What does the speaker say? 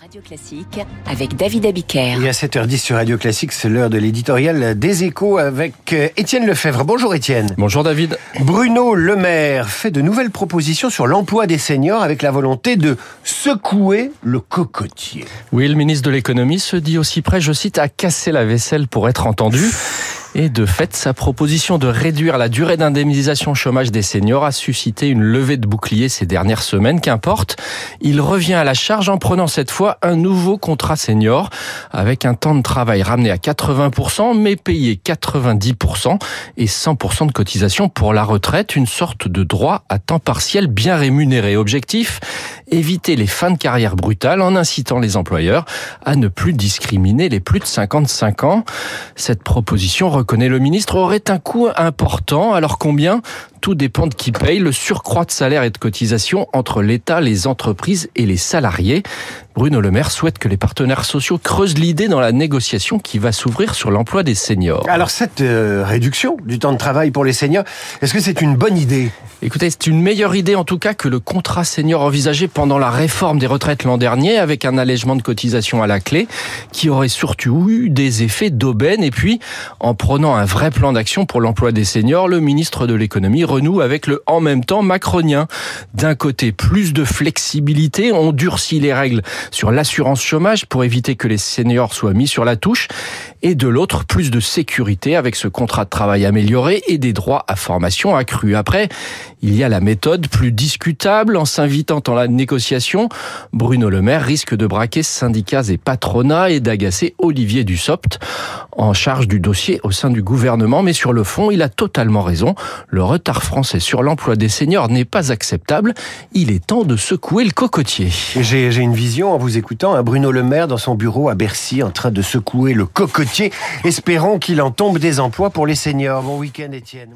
Radio Classique avec David Abiker. Et à 7h10 sur Radio Classique, c'est l'heure de l'éditorial des échos avec euh, Étienne Lefebvre. Bonjour Étienne. Bonjour David. Bruno Le Maire fait de nouvelles propositions sur l'emploi des seniors avec la volonté de secouer le cocotier. Oui, le ministre de l'économie se dit aussi prêt, je cite, à casser la vaisselle pour être entendu. Et de fait, sa proposition de réduire la durée d'indemnisation chômage des seniors a suscité une levée de bouclier ces dernières semaines. Qu'importe, il revient à la charge en prenant cette fois un nouveau contrat senior avec un temps de travail ramené à 80% mais payé 90% et 100% de cotisation pour la retraite, une sorte de droit à temps partiel bien rémunéré. Objectif éviter les fins de carrière brutales en incitant les employeurs à ne plus discriminer les plus de 55 ans. Cette proposition connaît le ministre, aurait un coût important. Alors combien Tout dépend de qui paye. Le surcroît de salaire et de cotisation entre l'État, les entreprises et les salariés. Bruno Le Maire souhaite que les partenaires sociaux creusent l'idée dans la négociation qui va s'ouvrir sur l'emploi des seniors. Alors cette euh, réduction du temps de travail pour les seniors, est-ce que c'est une bonne idée? Écoutez, c'est une meilleure idée en tout cas que le contrat senior envisagé pendant la réforme des retraites l'an dernier avec un allègement de cotisation à la clé qui aurait surtout eu des effets d'aubaine et puis en prenant un vrai plan d'action pour l'emploi des seniors, le ministre de l'économie renoue avec le en même temps macronien. D'un côté, plus de flexibilité, on durcit les règles sur l'assurance chômage pour éviter que les seniors soient mis sur la touche et de l'autre, plus de sécurité avec ce contrat de travail amélioré et des droits à formation accrus. Après, il y a la méthode plus discutable en s'invitant dans la négociation. Bruno Le Maire risque de braquer syndicats et patronats et d'agacer Olivier Dussopt en charge du dossier au sein du gouvernement. Mais sur le fond, il a totalement raison. Le retard français sur l'emploi des seniors n'est pas acceptable. Il est temps de secouer le cocotier. J'ai une vision en vous écoutant. Bruno Le Maire dans son bureau à Bercy en train de secouer le cocotier. Espérons qu'il en tombe des emplois pour les seniors. Bon week-end Étienne.